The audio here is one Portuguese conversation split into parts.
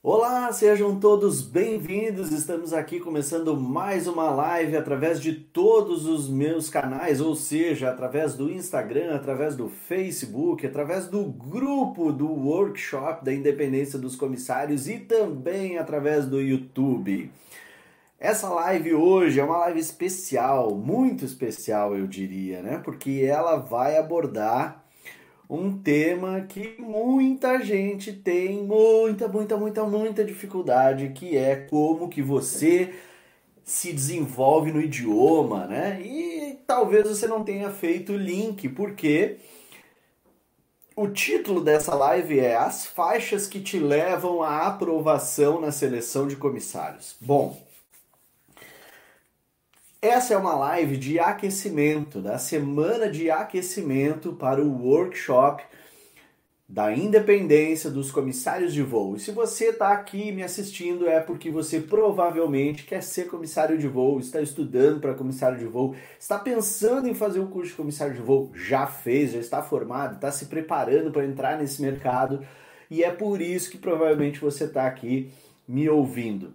Olá, sejam todos bem-vindos. Estamos aqui começando mais uma live através de todos os meus canais, ou seja, através do Instagram, através do Facebook, através do grupo do workshop da independência dos comissários e também através do YouTube. Essa live hoje é uma live especial, muito especial, eu diria, né? Porque ela vai abordar um tema que muita gente tem muita, muita, muita, muita dificuldade, que é como que você se desenvolve no idioma, né? E talvez você não tenha feito o link, porque o título dessa live é As faixas que te levam à aprovação na seleção de comissários. Bom, essa é uma live de aquecimento, da semana de aquecimento para o workshop da independência dos comissários de voo. E se você está aqui me assistindo é porque você provavelmente quer ser comissário de voo, está estudando para comissário de voo, está pensando em fazer o curso de comissário de voo, já fez, já está formado, está se preparando para entrar nesse mercado e é por isso que provavelmente você está aqui me ouvindo.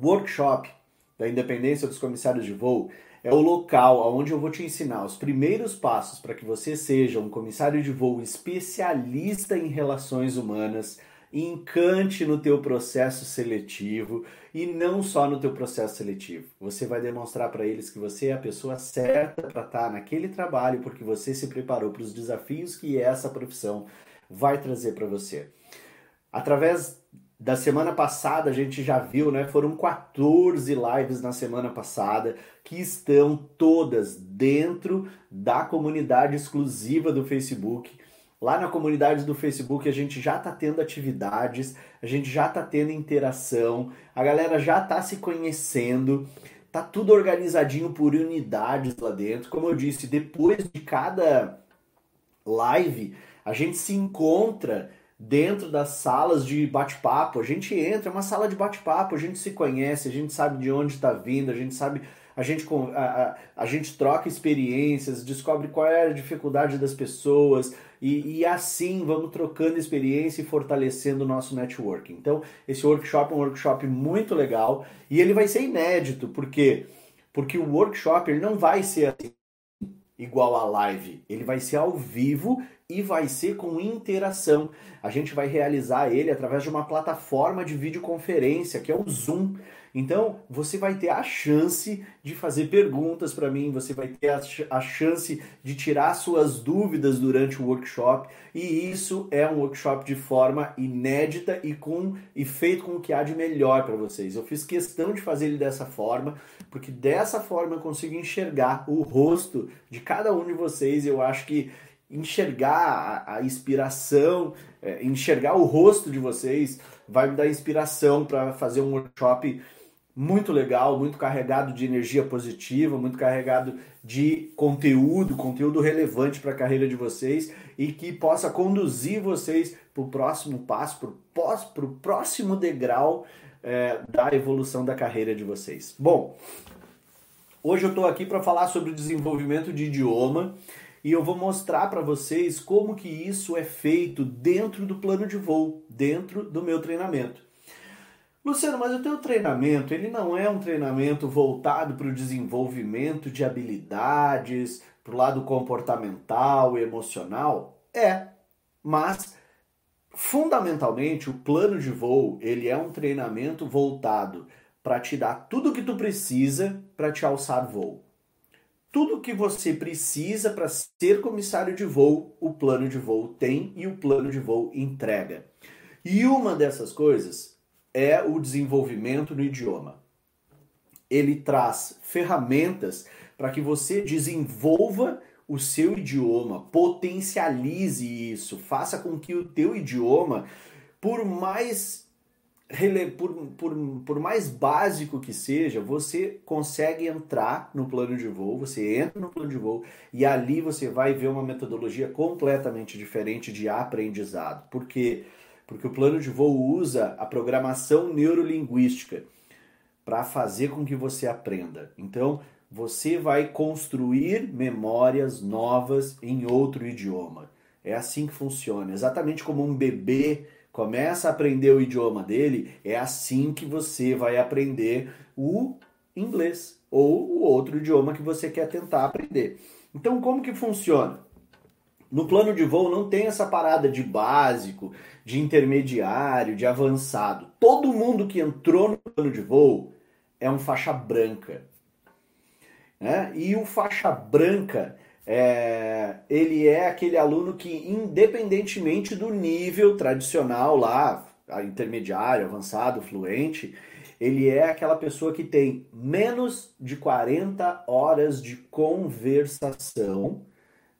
Workshop da independência dos comissários de voo é o local onde eu vou te ensinar os primeiros passos para que você seja um comissário de voo especialista em relações humanas, encante no teu processo seletivo e não só no teu processo seletivo. Você vai demonstrar para eles que você é a pessoa certa para estar naquele trabalho porque você se preparou para os desafios que essa profissão vai trazer para você. Através da semana passada a gente já viu, né? Foram 14 lives na semana passada que estão todas dentro da comunidade exclusiva do Facebook. Lá na comunidade do Facebook a gente já está tendo atividades, a gente já está tendo interação, a galera já está se conhecendo, tá tudo organizadinho por unidades lá dentro. Como eu disse, depois de cada live a gente se encontra dentro das salas de bate-papo. A gente entra, é uma sala de bate-papo, a gente se conhece, a gente sabe de onde está vindo, a gente sabe, a gente, a, a, a, gente troca experiências, descobre qual é a dificuldade das pessoas e, e assim vamos trocando experiência e fortalecendo o nosso networking. Então, esse workshop é um workshop muito legal e ele vai ser inédito, porque porque o workshop ele não vai ser assim, igual a live, ele vai ser ao vivo e vai ser com interação. A gente vai realizar ele através de uma plataforma de videoconferência, que é o Zoom. Então, você vai ter a chance de fazer perguntas para mim, você vai ter a, chance de tirar suas dúvidas durante o workshop, e isso é um workshop de forma inédita e com e feito com o que há de melhor para vocês. Eu fiz questão de fazer ele dessa forma, porque dessa forma eu consigo enxergar o rosto de cada um de vocês, e eu acho que enxergar a, a inspiração, é, enxergar o rosto de vocês, vai me dar inspiração para fazer um workshop muito legal, muito carregado de energia positiva, muito carregado de conteúdo, conteúdo relevante para a carreira de vocês e que possa conduzir vocês para o próximo passo, para o próximo degrau é, da evolução da carreira de vocês. Bom, hoje eu estou aqui para falar sobre o desenvolvimento de idioma e eu vou mostrar para vocês como que isso é feito dentro do plano de voo, dentro do meu treinamento. Luciano, mas o teu treinamento, ele não é um treinamento voltado para o desenvolvimento de habilidades, para o lado comportamental emocional? É, mas fundamentalmente o plano de voo, ele é um treinamento voltado para te dar tudo o que tu precisa para te alçar voo tudo que você precisa para ser comissário de voo, o plano de voo tem e o plano de voo entrega. E uma dessas coisas é o desenvolvimento no idioma. Ele traz ferramentas para que você desenvolva o seu idioma, potencialize isso, faça com que o teu idioma, por mais por, por, por mais básico que seja, você consegue entrar no plano de voo, você entra no plano de voo e ali você vai ver uma metodologia completamente diferente de aprendizado. Por quê? Porque o plano de voo usa a programação neurolinguística para fazer com que você aprenda. Então, você vai construir memórias novas em outro idioma. É assim que funciona. Exatamente como um bebê começa a aprender o idioma dele, é assim que você vai aprender o inglês ou o outro idioma que você quer tentar aprender. Então, como que funciona? No plano de voo não tem essa parada de básico, de intermediário, de avançado. Todo mundo que entrou no plano de voo é um faixa branca. Né? E o faixa branca, é, ele é aquele aluno que, independentemente do nível tradicional lá, intermediário, avançado, fluente, ele é aquela pessoa que tem menos de 40 horas de conversação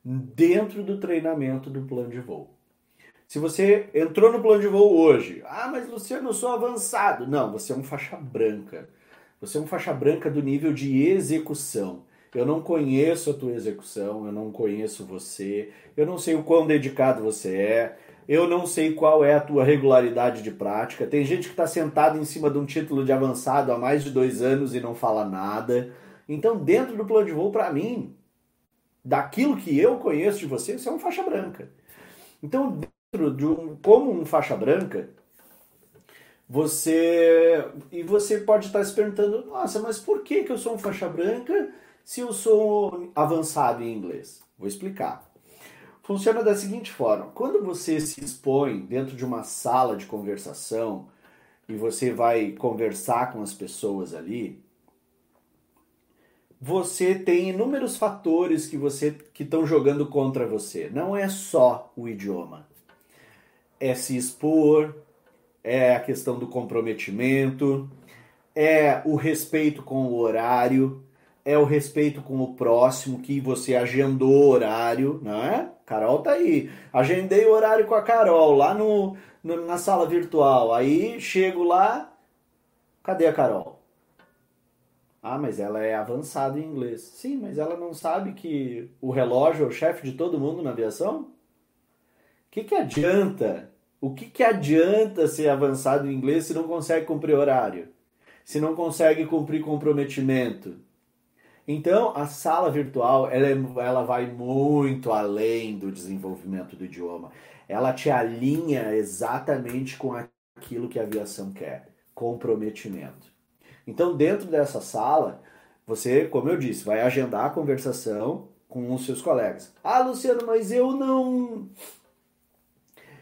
dentro do treinamento do plano de voo. Se você entrou no plano de voo hoje, ah, mas Luciano, eu sou avançado. Não, você é um faixa branca. Você é um faixa branca do nível de execução. Eu não conheço a tua execução, eu não conheço você, eu não sei o quão dedicado você é, eu não sei qual é a tua regularidade de prática. Tem gente que está sentado em cima de um título de avançado há mais de dois anos e não fala nada. Então, dentro do plano de voo, para mim, daquilo que eu conheço de você, você é um faixa branca. Então, dentro de um, como um faixa branca, você e você pode estar se perguntando, nossa, mas por que, que eu sou um faixa branca se eu sou avançado em inglês? Vou explicar funciona da seguinte forma: quando você se expõe dentro de uma sala de conversação e você vai conversar com as pessoas ali, você tem inúmeros fatores que você que estão jogando contra você. Não é só o idioma. É se expor, é a questão do comprometimento, é o respeito com o horário, é o respeito com o próximo que você agendou horário, não é? Carol tá aí. Agendei o horário com a Carol lá no, no, na sala virtual. Aí chego lá, cadê a Carol? Ah, mas ela é avançada em inglês. Sim, mas ela não sabe que o relógio é o chefe de todo mundo na aviação? O que, que adianta? O que, que adianta ser avançado em inglês se não consegue cumprir horário? Se não consegue cumprir comprometimento? Então, a sala virtual, ela, é, ela vai muito além do desenvolvimento do idioma. Ela te alinha exatamente com aquilo que a aviação quer, comprometimento. Então, dentro dessa sala, você, como eu disse, vai agendar a conversação com os seus colegas. Ah, Luciano, mas eu não...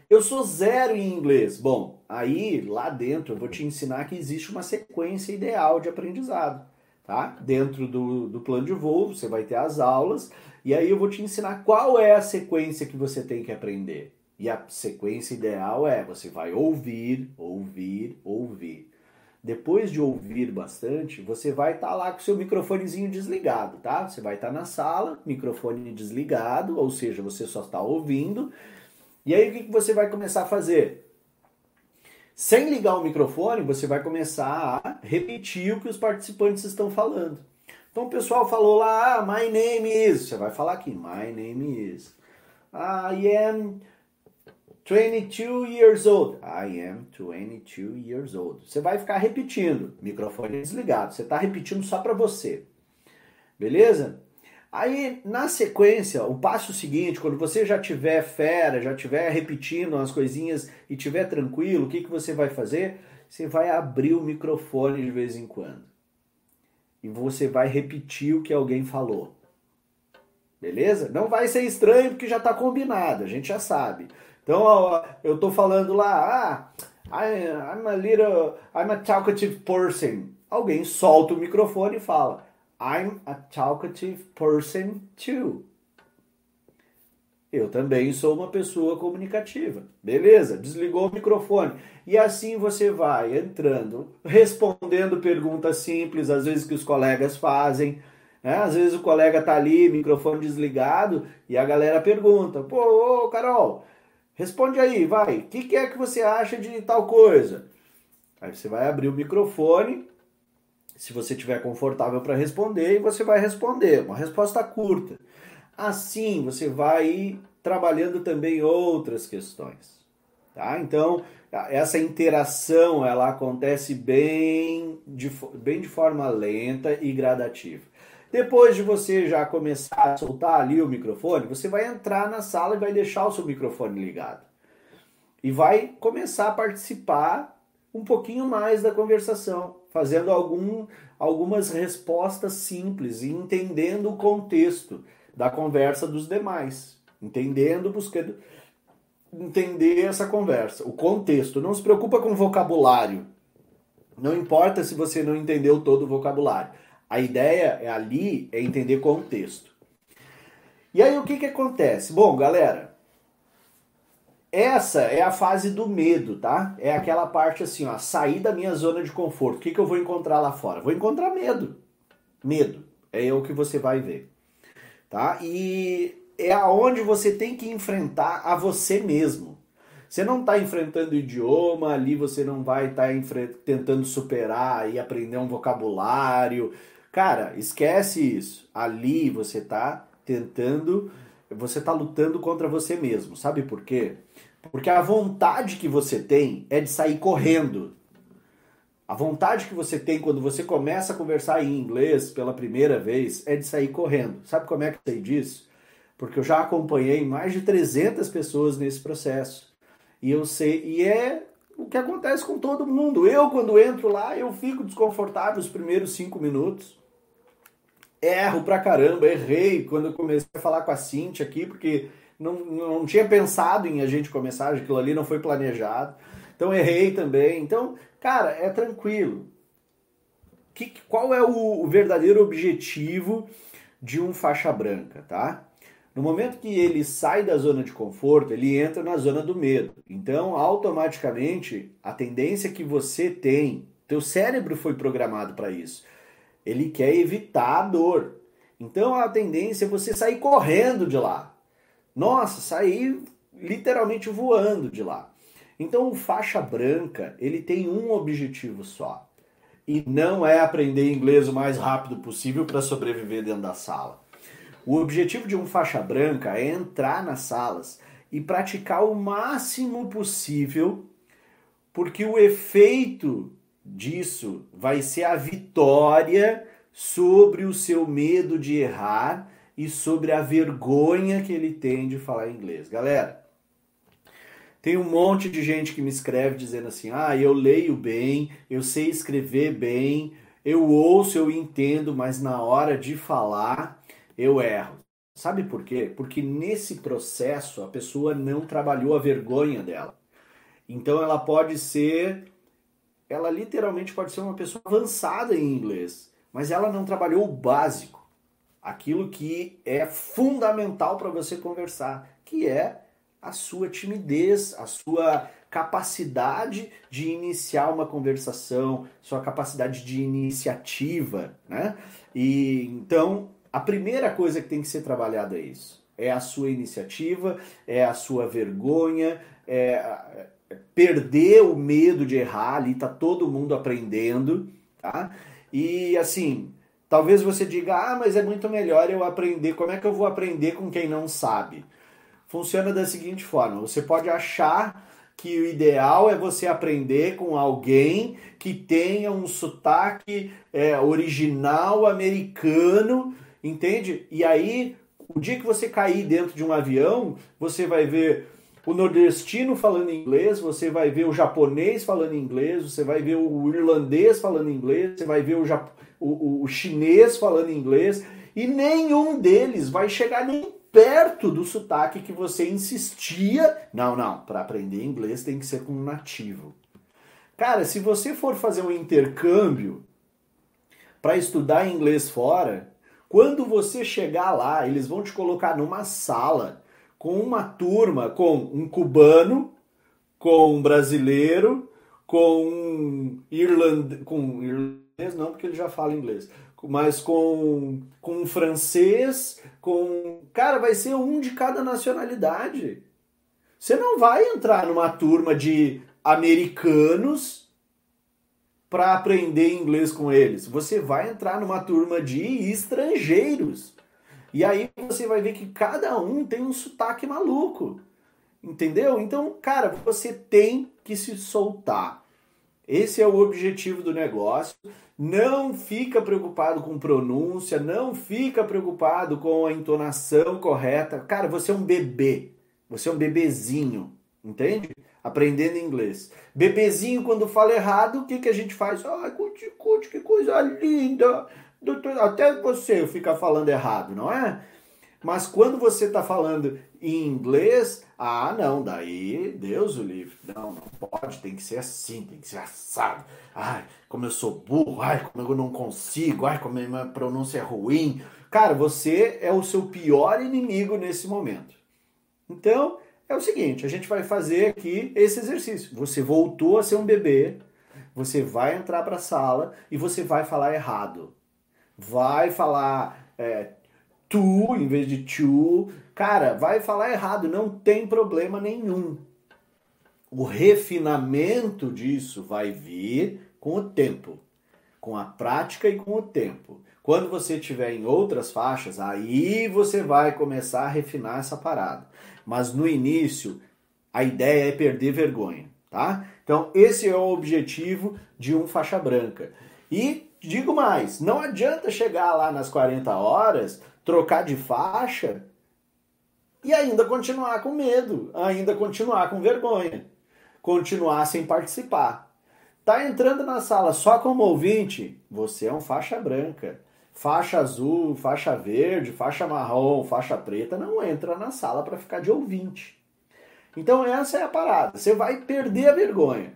Eu sou zero em inglês. Bom, aí lá dentro eu vou te ensinar que existe uma sequência ideal de aprendizado tá? Dentro do, do plano de voo, você vai ter as aulas, e aí eu vou te ensinar qual é a sequência que você tem que aprender. E a sequência ideal é você vai ouvir, ouvir, ouvir. Depois de ouvir bastante, você vai estar tá lá com seu microfonezinho desligado, tá? Você vai estar tá na sala, microfone desligado, ou seja, você só está ouvindo. E aí o que, que você vai começar a fazer? Sem ligar o microfone, você vai começar a repetir o que os participantes estão falando. Então o pessoal falou lá, ah, my name is. Você vai falar aqui, my name is. I am 22 years old. I am 22 years old. Você vai ficar repetindo, microfone desligado. Você está repetindo só para você. Beleza? Aí, na sequência, o passo seguinte, quando você já tiver fera, já tiver repetindo as coisinhas e tiver tranquilo, o que, que você vai fazer? Você vai abrir o microfone de vez em quando. E você vai repetir o que alguém falou. Beleza? Não vai ser estranho porque já está combinado, a gente já sabe. Então, ó, eu estou falando lá, ah, I'm a little, I'm a talkative person. Alguém solta o microfone e fala, I'm a talkative person too. Eu também sou uma pessoa comunicativa. Beleza? Desligou o microfone. E assim você vai entrando, respondendo perguntas simples, às vezes que os colegas fazem. Né? Às vezes o colega tá ali, microfone desligado, e a galera pergunta: Pô, ô, Carol, responde aí, vai. O que, que é que você acha de tal coisa? Aí você vai abrir o microfone se você estiver confortável para responder, e você vai responder, uma resposta curta. Assim, você vai trabalhando também outras questões. Tá? Então, essa interação ela acontece bem de, bem de forma lenta e gradativa. Depois de você já começar a soltar ali o microfone, você vai entrar na sala e vai deixar o seu microfone ligado. e vai começar a participar um pouquinho mais da conversação, fazendo algum, algumas respostas simples e entendendo o contexto da conversa dos demais, entendendo, buscando entender essa conversa, o contexto. Não se preocupa com vocabulário. Não importa se você não entendeu todo o vocabulário. A ideia é ali é entender contexto. E aí o que que acontece? Bom, galera, essa é a fase do medo, tá? É aquela parte assim, ó, sair da minha zona de conforto. O que que eu vou encontrar lá fora? Vou encontrar medo. Medo. É o que você vai ver. Tá? E é aonde você tem que enfrentar a você mesmo. Você não está enfrentando idioma, ali você não vai estar tá tentando superar e aprender um vocabulário. Cara, esquece isso. Ali você está tentando, você está lutando contra você mesmo. Sabe por quê? Porque a vontade que você tem é de sair correndo. A vontade que você tem quando você começa a conversar em inglês pela primeira vez é de sair correndo. Sabe como é que eu sei disso? Porque eu já acompanhei mais de 300 pessoas nesse processo. E eu sei, e é o que acontece com todo mundo. Eu, quando entro lá, eu fico desconfortável os primeiros cinco minutos. Erro pra caramba, errei quando eu comecei a falar com a Cintia aqui, porque não, não tinha pensado em a gente começar, aquilo ali não foi planejado. Então errei também. Então, cara, é tranquilo. Que, qual é o, o verdadeiro objetivo de um faixa branca, tá? No momento que ele sai da zona de conforto, ele entra na zona do medo. Então, automaticamente, a tendência que você tem, teu cérebro foi programado para isso. Ele quer evitar a dor. Então, a tendência é você sair correndo de lá. Nossa, sair literalmente voando de lá. Então, o faixa branca, ele tem um objetivo só. E não é aprender inglês o mais rápido possível para sobreviver dentro da sala. O objetivo de um faixa branca é entrar nas salas e praticar o máximo possível, porque o efeito disso vai ser a vitória sobre o seu medo de errar e sobre a vergonha que ele tem de falar inglês. Galera, tem um monte de gente que me escreve dizendo assim: ah, eu leio bem, eu sei escrever bem, eu ouço, eu entendo, mas na hora de falar eu erro. Sabe por quê? Porque nesse processo a pessoa não trabalhou a vergonha dela. Então ela pode ser, ela literalmente pode ser uma pessoa avançada em inglês, mas ela não trabalhou o básico, aquilo que é fundamental para você conversar, que é a sua timidez, a sua capacidade de iniciar uma conversação, sua capacidade de iniciativa, né? E então a primeira coisa que tem que ser trabalhada é isso. É a sua iniciativa, é a sua vergonha, é perder o medo de errar, ali tá todo mundo aprendendo, tá? E assim, talvez você diga: "Ah, mas é muito melhor eu aprender. Como é que eu vou aprender com quem não sabe?" Funciona da seguinte forma: você pode achar que o ideal é você aprender com alguém que tenha um sotaque é, original americano entende? E aí, o dia que você cair dentro de um avião, você vai ver o nordestino falando inglês, você vai ver o japonês falando inglês, você vai ver o irlandês falando inglês, você vai ver o, Jap... o, o chinês falando inglês, e nenhum deles vai chegar nem perto do sotaque que você insistia. Não, não, para aprender inglês tem que ser com um nativo. Cara, se você for fazer um intercâmbio para estudar inglês fora, quando você chegar lá, eles vão te colocar numa sala com uma turma, com um cubano, com um brasileiro, com um irlandês, com irlandês não, porque ele já fala inglês, mas com, com um francês, com. Cara, vai ser um de cada nacionalidade. Você não vai entrar numa turma de americanos para aprender inglês com eles. Você vai entrar numa turma de estrangeiros. E aí você vai ver que cada um tem um sotaque maluco. Entendeu? Então, cara, você tem que se soltar. Esse é o objetivo do negócio. Não fica preocupado com pronúncia, não fica preocupado com a entonação correta. Cara, você é um bebê. Você é um bebezinho, entende? aprendendo inglês. Bebezinho, quando fala errado, o que, que a gente faz? Ai, cuti, cuti, que coisa linda! Doutor, até você fica falando errado, não é? Mas quando você está falando em inglês, ah, não, daí Deus o livre. Não, não pode, tem que ser assim, tem que ser assado. Ai, como eu sou burro, ai, como eu não consigo, ai, como a minha pronúncia é ruim. Cara, você é o seu pior inimigo nesse momento. Então, é o seguinte, a gente vai fazer aqui esse exercício. Você voltou a ser um bebê, você vai entrar para a sala e você vai falar errado. Vai falar é, tu em vez de tu. Cara, vai falar errado, não tem problema nenhum. O refinamento disso vai vir com o tempo, com a prática e com o tempo. Quando você estiver em outras faixas, aí você vai começar a refinar essa parada. Mas no início, a ideia é perder vergonha, tá? Então, esse é o objetivo de um faixa branca. E digo mais, não adianta chegar lá nas 40 horas, trocar de faixa e ainda continuar com medo, ainda continuar com vergonha, continuar sem participar. Tá entrando na sala só como ouvinte, você é um faixa branca faixa azul, faixa verde, faixa marrom, faixa preta, não entra na sala para ficar de ouvinte. Então essa é a parada. Você vai perder a vergonha.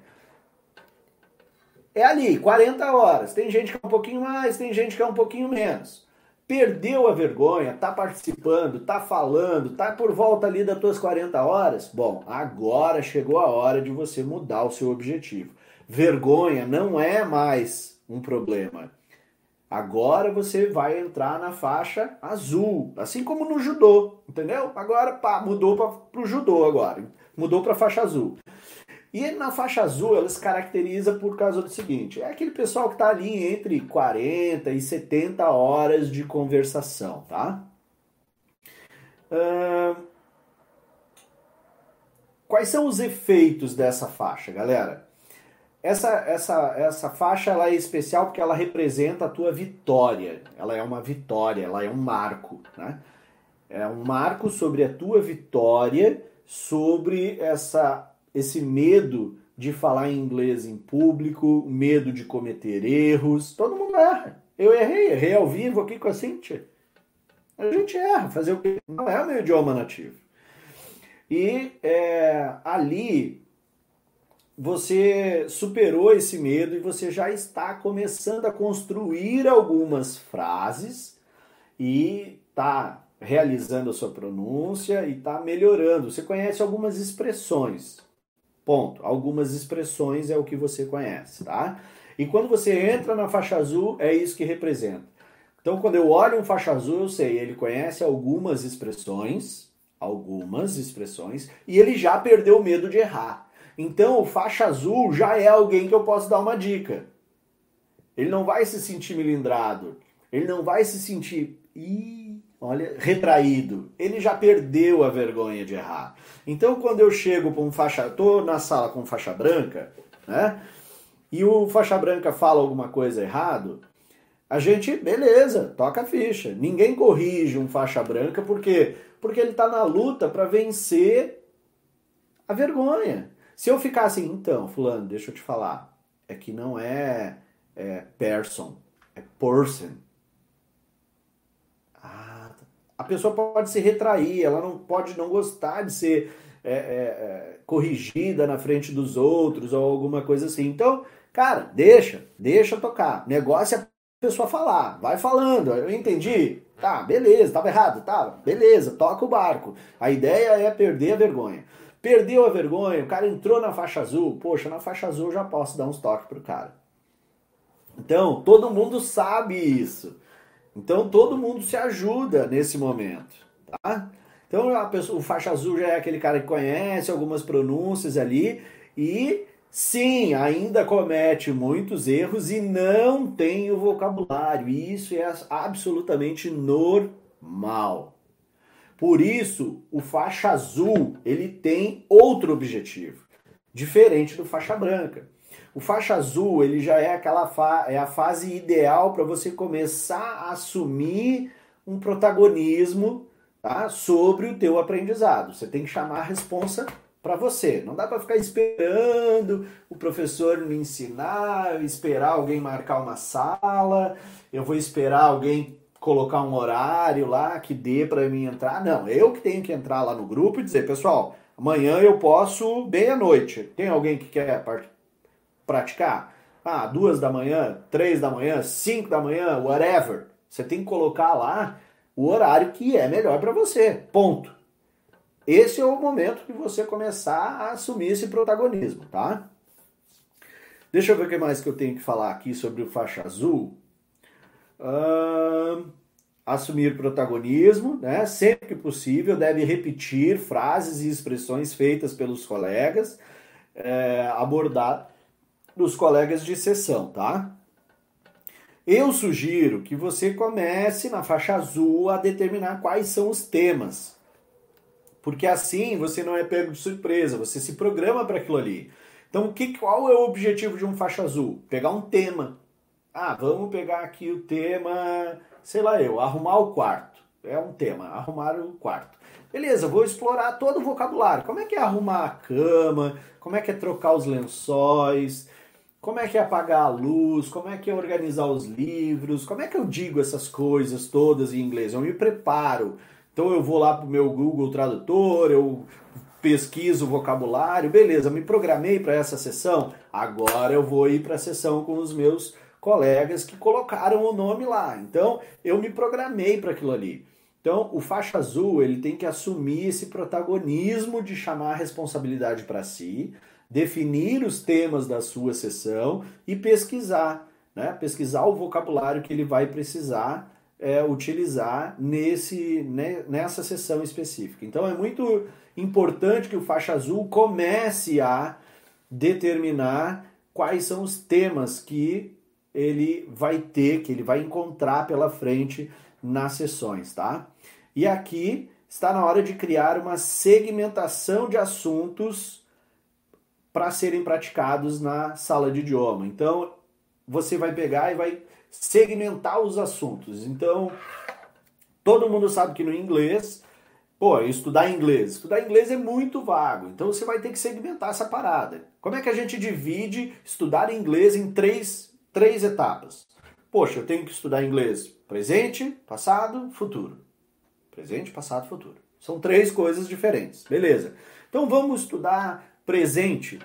É ali, 40 horas. Tem gente que é um pouquinho mais, tem gente que é um pouquinho menos. Perdeu a vergonha, tá participando, tá falando, tá por volta ali das tuas 40 horas? Bom, agora chegou a hora de você mudar o seu objetivo. Vergonha não é mais um problema. Agora você vai entrar na faixa azul, assim como no judô, entendeu? Agora pá, mudou para o judô agora, mudou para faixa azul. E na faixa azul ela se caracteriza por causa do seguinte: é aquele pessoal que está ali entre 40 e 70 horas de conversação, tá? Uh... Quais são os efeitos dessa faixa, galera? Essa, essa, essa faixa ela é especial porque ela representa a tua vitória. Ela é uma vitória, ela é um marco. Né? É um marco sobre a tua vitória, sobre essa, esse medo de falar em inglês em público, medo de cometer erros. Todo mundo erra. Eu errei, errei ao vivo aqui com a Cintia. A gente erra, fazer o que? Não é o meu idioma nativo. E é, ali você superou esse medo e você já está começando a construir algumas frases e está realizando a sua pronúncia e está melhorando. Você conhece algumas expressões. Ponto. Algumas expressões é o que você conhece, tá? E quando você entra na faixa azul, é isso que representa. Então, quando eu olho um faixa azul, eu sei, ele conhece algumas expressões, algumas expressões, e ele já perdeu o medo de errar. Então, o faixa azul já é alguém que eu posso dar uma dica. Ele não vai se sentir melindrado. Ele não vai se sentir, ih, olha, retraído. Ele já perdeu a vergonha de errar. Então, quando eu chego para um faixa, tô na sala com faixa branca, né? E o faixa branca fala alguma coisa errado, a gente, beleza, toca a ficha. Ninguém corrige um faixa branca porque porque ele está na luta para vencer a vergonha. Se eu ficar assim, então, fulano, deixa eu te falar, é que não é, é person, é person. A pessoa pode se retrair, ela não pode não gostar de ser é, é, é, corrigida na frente dos outros ou alguma coisa assim. Então, cara, deixa, deixa tocar. Negócio é a pessoa falar, vai falando. Eu entendi? Tá, beleza, tava errado, tá, beleza, toca o barco. A ideia é perder a vergonha. Perdeu a vergonha, o cara entrou na faixa azul. Poxa, na faixa azul já posso dar uns toques pro cara. Então, todo mundo sabe isso. Então, todo mundo se ajuda nesse momento, tá? Então, pessoa, o faixa azul já é aquele cara que conhece algumas pronúncias ali e sim, ainda comete muitos erros e não tem o vocabulário. E isso é absolutamente normal. Por isso, o faixa azul ele tem outro objetivo, diferente do faixa branca. O faixa azul ele já é aquela fa é a fase ideal para você começar a assumir um protagonismo tá, sobre o teu aprendizado. Você tem que chamar a responsa para você. Não dá para ficar esperando o professor me ensinar, esperar alguém marcar uma sala, eu vou esperar alguém colocar um horário lá que dê para mim entrar. Não, eu que tenho que entrar lá no grupo e dizer, pessoal, amanhã eu posso meia-noite. Tem alguém que quer praticar? Ah, duas da manhã, três da manhã, cinco da manhã, whatever. Você tem que colocar lá o horário que é melhor para você. Ponto. Esse é o momento de você começar a assumir esse protagonismo, tá? Deixa eu ver o que mais que eu tenho que falar aqui sobre o faixa azul. Uh, assumir protagonismo, né? Sempre que possível, deve repetir frases e expressões feitas pelos colegas, é, abordar dos colegas de sessão, tá? Eu sugiro que você comece na faixa azul a determinar quais são os temas. Porque assim você não é pego de surpresa, você se programa para aquilo ali. Então, que, qual é o objetivo de um faixa azul? Pegar um tema. Ah, vamos pegar aqui o tema, sei lá eu, arrumar o quarto. É um tema, arrumar o quarto. Beleza, vou explorar todo o vocabulário. Como é que é arrumar a cama? Como é que é trocar os lençóis? Como é que é apagar a luz? Como é que é organizar os livros? Como é que eu digo essas coisas todas em inglês? Eu me preparo. Então eu vou lá para o meu Google Tradutor, eu pesquiso o vocabulário, beleza, me programei para essa sessão, agora eu vou ir para a sessão com os meus colegas que colocaram o nome lá. Então eu me programei para aquilo ali. Então o faixa azul ele tem que assumir esse protagonismo de chamar a responsabilidade para si, definir os temas da sua sessão e pesquisar, né? pesquisar o vocabulário que ele vai precisar é, utilizar nesse, né, nessa sessão específica. Então é muito importante que o faixa azul comece a determinar quais são os temas que ele vai ter, que ele vai encontrar pela frente nas sessões, tá? E aqui está na hora de criar uma segmentação de assuntos para serem praticados na sala de idioma. Então, você vai pegar e vai segmentar os assuntos. Então, todo mundo sabe que no inglês, pô, estudar inglês, estudar inglês é muito vago. Então, você vai ter que segmentar essa parada. Como é que a gente divide estudar inglês em três, três etapas? Poxa, eu tenho que estudar inglês presente, passado, futuro. Presente, passado, futuro. São três coisas diferentes. Beleza. Então, vamos estudar presente.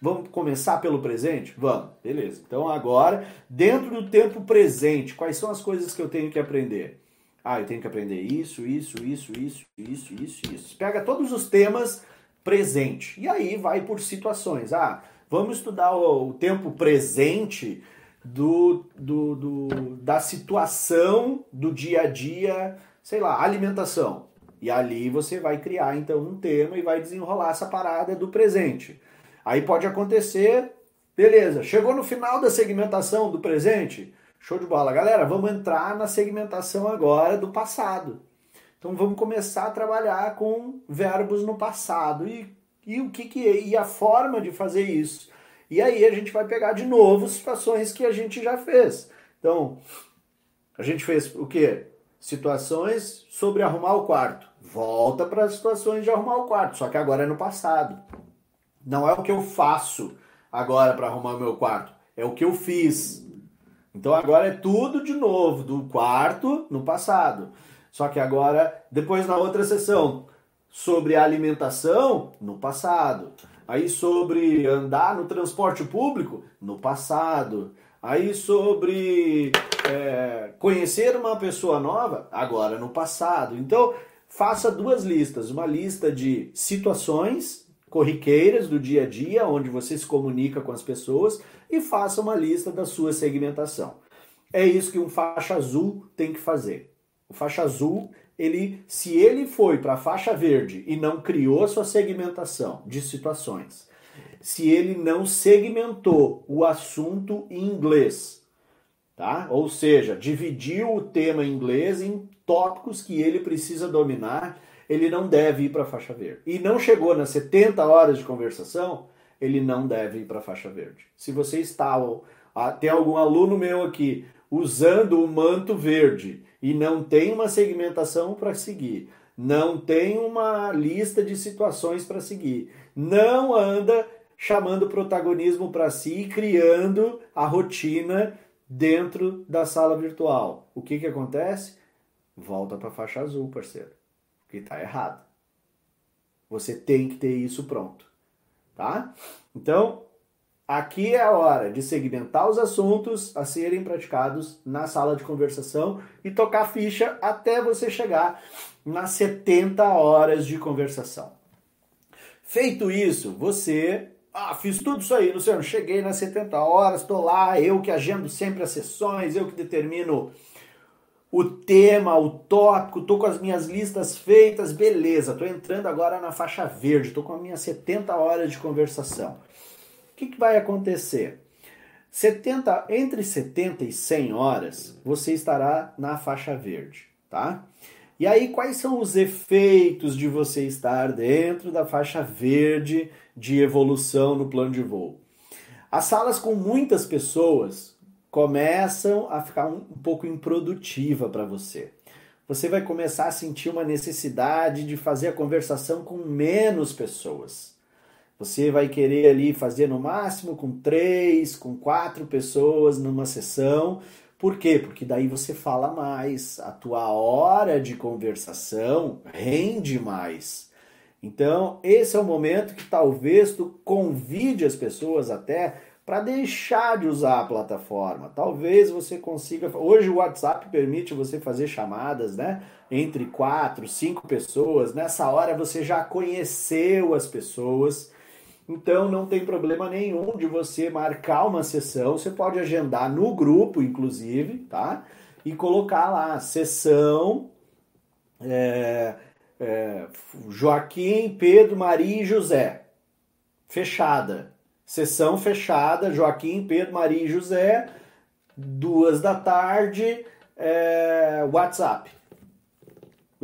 Vamos começar pelo presente? Vamos, beleza. Então agora, dentro do tempo presente, quais são as coisas que eu tenho que aprender? Ah, eu tenho que aprender isso, isso, isso, isso, isso, isso, isso. Pega todos os temas presente. E aí vai por situações. Ah, vamos estudar o, tempo presente do, do, do, da situação do dia a dia, sei lá, alimentação. E ali você vai criar então um tema e vai desenrolar essa parada do presente. Aí pode acontecer, beleza, chegou no final da segmentação do presente, show de bola. Galera, vamos entrar na segmentação agora do passado. Então vamos começar a trabalhar com verbos no passado e, e o que, que é, e a forma de fazer isso. E aí a gente vai pegar de novo situações que a gente já fez. Então, a gente fez o quê? Situações sobre arrumar o quarto volta para as situações de arrumar o quarto, só que agora é no passado. Não é o que eu faço agora para arrumar o meu quarto, é o que eu fiz. Então agora é tudo de novo, do quarto no passado. Só que agora, depois na outra sessão, sobre alimentação, no passado. Aí sobre andar no transporte público, no passado. Aí sobre é, conhecer uma pessoa nova, agora no passado. Então faça duas listas, uma lista de situações corriqueiras do dia a dia, onde você se comunica com as pessoas, e faça uma lista da sua segmentação. É isso que um faixa azul tem que fazer. O faixa azul, ele, se ele foi para a faixa verde e não criou a sua segmentação de situações, se ele não segmentou o assunto em inglês, tá? Ou seja, dividiu o tema em inglês em tópicos que ele precisa dominar, ele não deve ir para a faixa verde. E não chegou nas 70 horas de conversação, ele não deve ir para a faixa verde. Se você está, tem algum aluno meu aqui usando o manto verde e não tem uma segmentação para seguir, não tem uma lista de situações para seguir não anda chamando protagonismo para si e criando a rotina dentro da sala virtual. O que, que acontece? Volta para a faixa azul, parceiro. Que está errado. Você tem que ter isso pronto, tá? Então, aqui é a hora de segmentar os assuntos a serem praticados na sala de conversação e tocar ficha até você chegar nas 70 horas de conversação. Feito isso, você ah, fiz tudo isso aí, Luciano. Cheguei nas 70 horas, estou lá, eu que agendo sempre as sessões, eu que determino o tema, o tópico, estou com as minhas listas feitas, beleza. Estou entrando agora na faixa verde, estou com as minhas 70 horas de conversação. O que, que vai acontecer? 70, entre 70 e 100 horas, você estará na faixa verde, tá? E aí, quais são os efeitos de você estar dentro da faixa verde de evolução no plano de voo? As salas com muitas pessoas começam a ficar um, um pouco improdutiva para você. Você vai começar a sentir uma necessidade de fazer a conversação com menos pessoas. Você vai querer ali fazer no máximo com três, com quatro pessoas numa sessão, por quê? Porque daí você fala mais, a tua hora de conversação rende mais. Então, esse é o momento que talvez tu convide as pessoas até para deixar de usar a plataforma. Talvez você consiga. Hoje o WhatsApp permite você fazer chamadas, né? Entre quatro, cinco pessoas. Nessa hora você já conheceu as pessoas então não tem problema nenhum de você marcar uma sessão. Você pode agendar no grupo, inclusive, tá? E colocar lá sessão é, é, Joaquim, Pedro, Maria e José. Fechada. Sessão fechada, Joaquim, Pedro, Maria e José, duas da tarde, é, WhatsApp.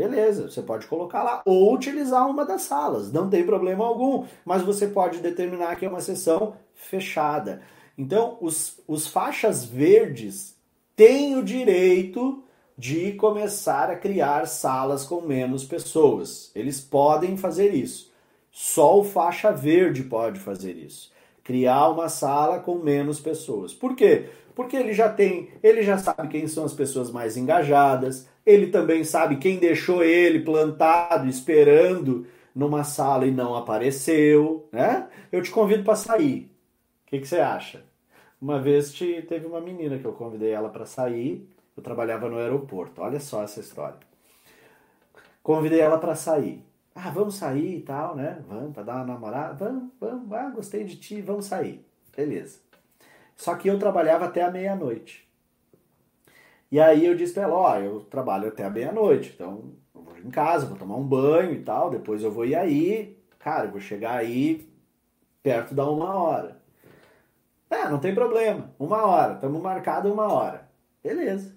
Beleza, você pode colocar lá ou utilizar uma das salas, não tem problema algum, mas você pode determinar que é uma sessão fechada. Então, os, os faixas verdes têm o direito de começar a criar salas com menos pessoas. Eles podem fazer isso. Só o faixa verde pode fazer isso. Criar uma sala com menos pessoas. Por quê? Porque ele já tem, ele já sabe quem são as pessoas mais engajadas, ele também sabe quem deixou ele plantado, esperando numa sala e não apareceu, né? Eu te convido para sair. O que, que, você acha? Uma vez te, teve uma menina que eu convidei ela para sair. Eu trabalhava no aeroporto. Olha só essa história. Convidei ela para sair. Ah, vamos sair e tal, né? Vamos para dar uma namorada. Vamos, vamos. Ah, gostei de ti, vamos sair. Beleza. Só que eu trabalhava até a meia-noite. E aí eu disse pra ela, ó, eu trabalho até a meia-noite, então eu vou em casa, vou tomar um banho e tal, depois eu vou ir aí, cara, eu vou chegar aí perto da uma hora. É, não tem problema, uma hora, estamos marcado uma hora. Beleza.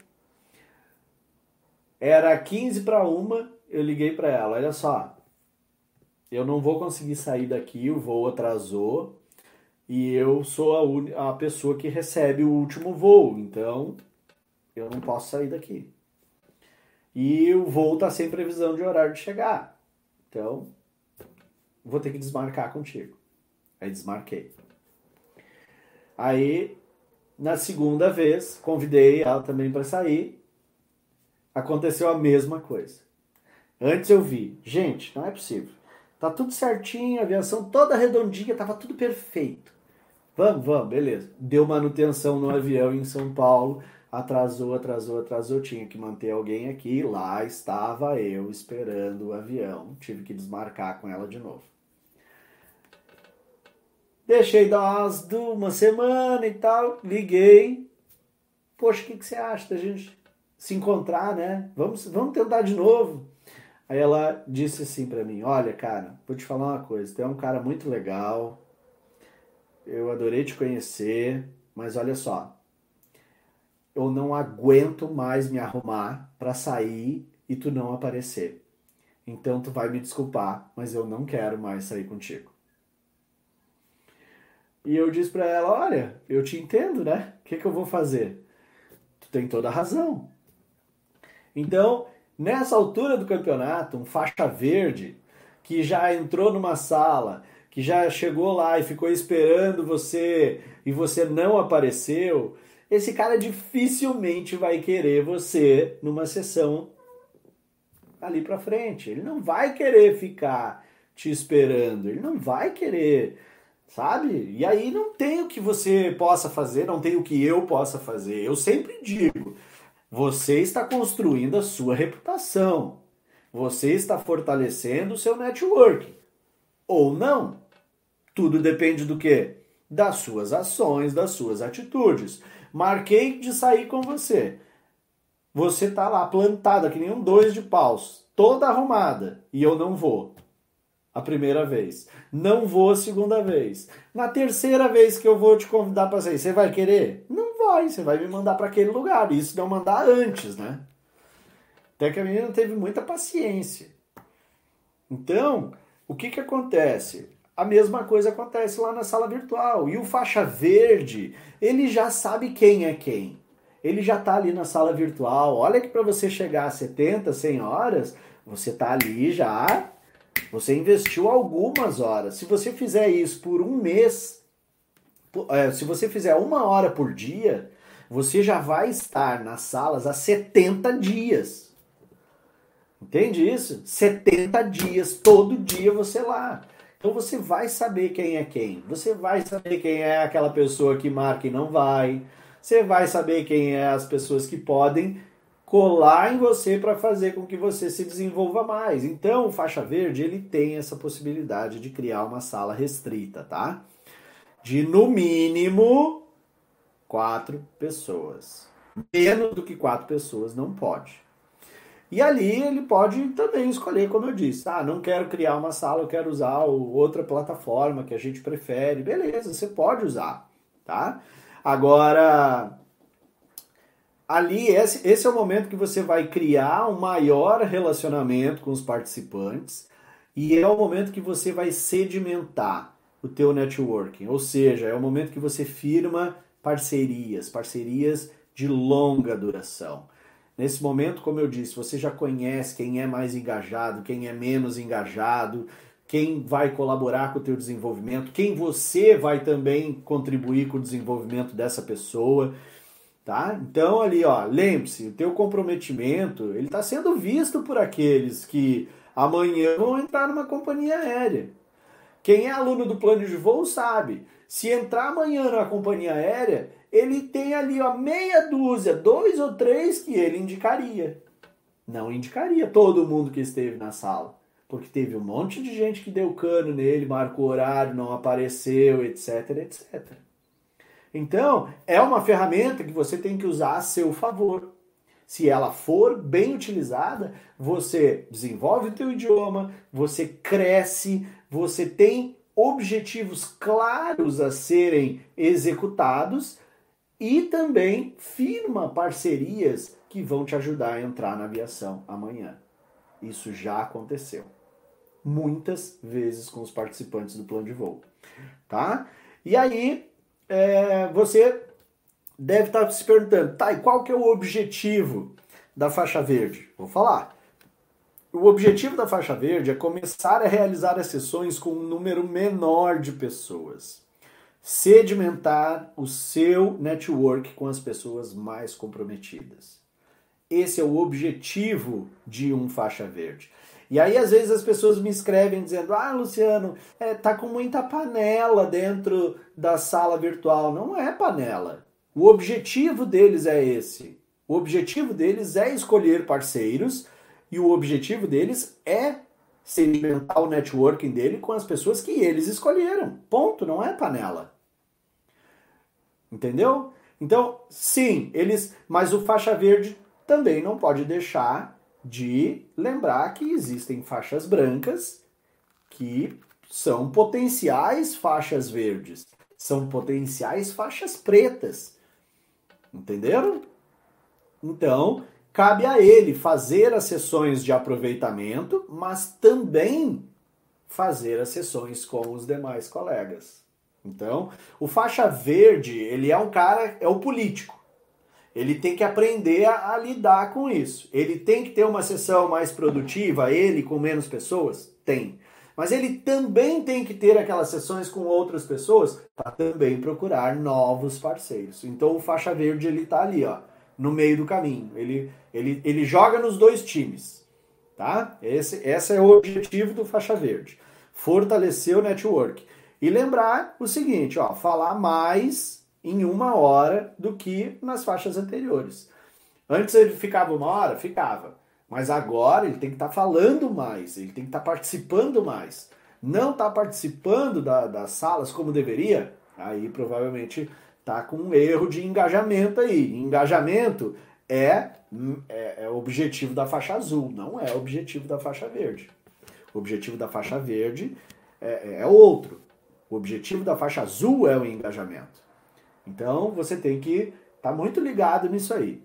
Era 15 para uma, eu liguei para ela, olha só, eu não vou conseguir sair daqui, o voo atrasou, e eu sou a, un... a pessoa que recebe o último voo, então eu não posso sair daqui. E o voo está sem previsão de horário de chegar. Então, vou ter que desmarcar contigo. Aí desmarquei. Aí, na segunda vez, convidei ela também para sair. Aconteceu a mesma coisa. Antes eu vi, gente, não é possível. Tá tudo certinho, a aviação toda redondinha, tava tudo perfeito. Vamos, vamos, beleza. Deu manutenção no avião em São Paulo atrasou, atrasou, atrasou, tinha que manter alguém aqui, lá estava eu esperando o avião, tive que desmarcar com ela de novo. Deixei dar umas, uma semana e tal, liguei. Poxa, o que, que você acha da gente se encontrar, né? Vamos, vamos tentar de novo. Aí ela disse assim para mim: Olha, cara, vou te falar uma coisa. Tu é um cara muito legal. Eu adorei te conhecer, mas olha só, eu não aguento mais me arrumar para sair e tu não aparecer. Então tu vai me desculpar, mas eu não quero mais sair contigo. E eu disse para ela: Olha, eu te entendo, né? O que, que eu vou fazer? Tu tem toda a razão. Então, nessa altura do campeonato, um faixa verde que já entrou numa sala, que já chegou lá e ficou esperando você e você não apareceu, esse cara dificilmente vai querer você numa sessão ali para frente. Ele não vai querer ficar te esperando, ele não vai querer, sabe? E aí não tem o que você possa fazer, não tem o que eu possa fazer. Eu sempre digo, você está construindo a sua reputação. Você está fortalecendo o seu network. Ou não. Tudo depende do quê? Das suas ações, das suas atitudes. Marquei de sair com você. Você tá lá plantada que nem um dois de paus, toda arrumada, e eu não vou. A primeira vez. Não vou a segunda vez. Na terceira vez que eu vou te convidar para sair, você vai querer? Não vai, você vai me mandar para aquele lugar. Isso não mandar antes, né? Até que a menina teve muita paciência. Então, o que que acontece? A mesma coisa acontece lá na sala virtual. E o faixa verde, ele já sabe quem é quem. Ele já está ali na sala virtual. Olha que para você chegar a 70, 100 horas, você está ali já. Você investiu algumas horas. Se você fizer isso por um mês, é, se você fizer uma hora por dia, você já vai estar nas salas há 70 dias. Entende isso? 70 dias, todo dia você lá. Então você vai saber quem é quem. Você vai saber quem é aquela pessoa que marca e não vai. Você vai saber quem é as pessoas que podem colar em você para fazer com que você se desenvolva mais. Então, o faixa verde, ele tem essa possibilidade de criar uma sala restrita, tá? De no mínimo quatro pessoas. Menos do que quatro pessoas não pode. E ali ele pode também escolher, como eu disse, ah, não quero criar uma sala, eu quero usar outra plataforma que a gente prefere. Beleza, você pode usar, tá? Agora, ali, esse, esse é o momento que você vai criar um maior relacionamento com os participantes e é o momento que você vai sedimentar o teu networking, ou seja, é o momento que você firma parcerias, parcerias de longa duração. Nesse momento, como eu disse, você já conhece quem é mais engajado, quem é menos engajado, quem vai colaborar com o teu desenvolvimento, quem você vai também contribuir com o desenvolvimento dessa pessoa, tá? Então ali, ó, lembre-se, o teu comprometimento, ele está sendo visto por aqueles que amanhã vão entrar numa companhia aérea. Quem é aluno do plano de voo sabe, se entrar amanhã na companhia aérea, ele tem ali ó, meia dúzia, dois ou três que ele indicaria. Não indicaria todo mundo que esteve na sala. Porque teve um monte de gente que deu cano nele, marcou horário, não apareceu, etc, etc. Então, é uma ferramenta que você tem que usar a seu favor. Se ela for bem utilizada, você desenvolve o teu idioma, você cresce, você tem objetivos claros a serem executados e também firma parcerias que vão te ajudar a entrar na aviação amanhã. Isso já aconteceu muitas vezes com os participantes do plano de voo, tá? E aí é, você deve estar se perguntando, tá? E qual que é o objetivo da faixa verde? Vou falar. O objetivo da faixa verde é começar a realizar as sessões com um número menor de pessoas sedimentar o seu network com as pessoas mais comprometidas. Esse é o objetivo de um faixa verde. E aí, às vezes, as pessoas me escrevem dizendo: Ah, Luciano, é, tá com muita panela dentro da sala virtual. Não é panela. O objetivo deles é esse. O objetivo deles é escolher parceiros e o objetivo deles é sedimentar o networking dele com as pessoas que eles escolheram. Ponto, não é panela. Entendeu? Então, sim, eles. Mas o faixa verde também não pode deixar de lembrar que existem faixas brancas que são potenciais faixas verdes, são potenciais faixas pretas. Entenderam? Então, cabe a ele fazer as sessões de aproveitamento, mas também fazer as sessões com os demais colegas. Então, o faixa verde, ele é um cara, é o político. Ele tem que aprender a, a, lidar com isso. Ele tem que ter uma sessão mais produtiva, ele com menos pessoas? Tem. Mas ele também tem que ter aquelas sessões com outras pessoas para também procurar novos parceiros. Então o faixa verde ele tá ali, ó, no meio do caminho. Ele, ele, ele joga nos dois times, tá? Esse, esse é o objetivo do faixa verde. Fortalecer o network. E lembrar o seguinte, ó, falar mais em uma hora do que nas faixas anteriores. Antes ele ficava uma hora? Ficava. Mas agora ele tem que estar tá falando mais, ele tem que estar tá participando mais. Não está participando da, das salas como deveria, aí provavelmente está com um erro de engajamento aí. Engajamento é, é, é objetivo da faixa azul, não é objetivo da faixa verde. O objetivo da faixa verde é, é outro. O objetivo da faixa azul é o engajamento. Então você tem que estar tá muito ligado nisso aí.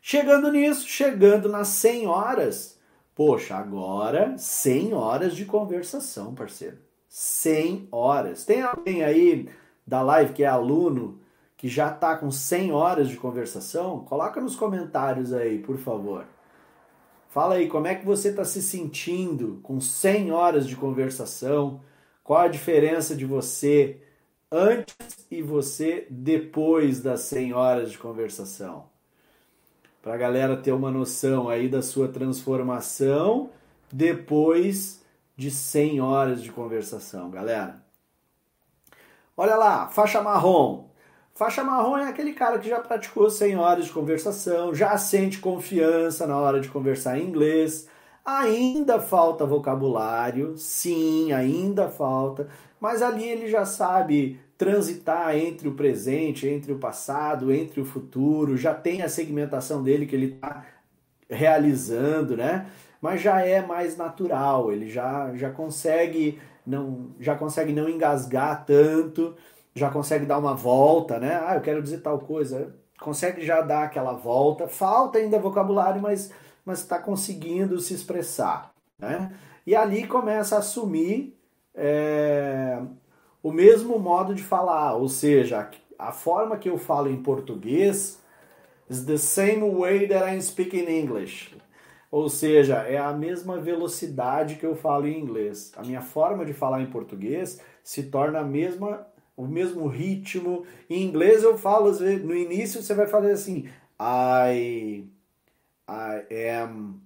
Chegando nisso, chegando nas 100 horas, poxa, agora 100 horas de conversação, parceiro. 100 horas. Tem alguém aí da live que é aluno que já está com 100 horas de conversação? Coloca nos comentários aí, por favor. Fala aí como é que você está se sentindo com 100 horas de conversação. Qual a diferença de você antes e você depois das 100 horas de conversação? para a galera ter uma noção aí da sua transformação depois de 100 horas de conversação, galera. Olha lá, faixa marrom. Faixa marrom é aquele cara que já praticou 100 horas de conversação, já sente confiança na hora de conversar em inglês. Ainda falta vocabulário, sim, ainda falta, mas ali ele já sabe transitar entre o presente, entre o passado, entre o futuro, já tem a segmentação dele que ele está realizando, né? Mas já é mais natural, ele já, já consegue não já consegue não engasgar tanto, já consegue dar uma volta, né? Ah, eu quero dizer tal coisa, consegue já dar aquela volta. Falta ainda vocabulário, mas mas está conseguindo se expressar, né? E ali começa a assumir é, o mesmo modo de falar, ou seja, a forma que eu falo em português is the same way that I speak in English. Ou seja, é a mesma velocidade que eu falo em inglês. A minha forma de falar em português se torna a mesma o mesmo ritmo. Em inglês eu falo, no início você vai fazer assim, I I am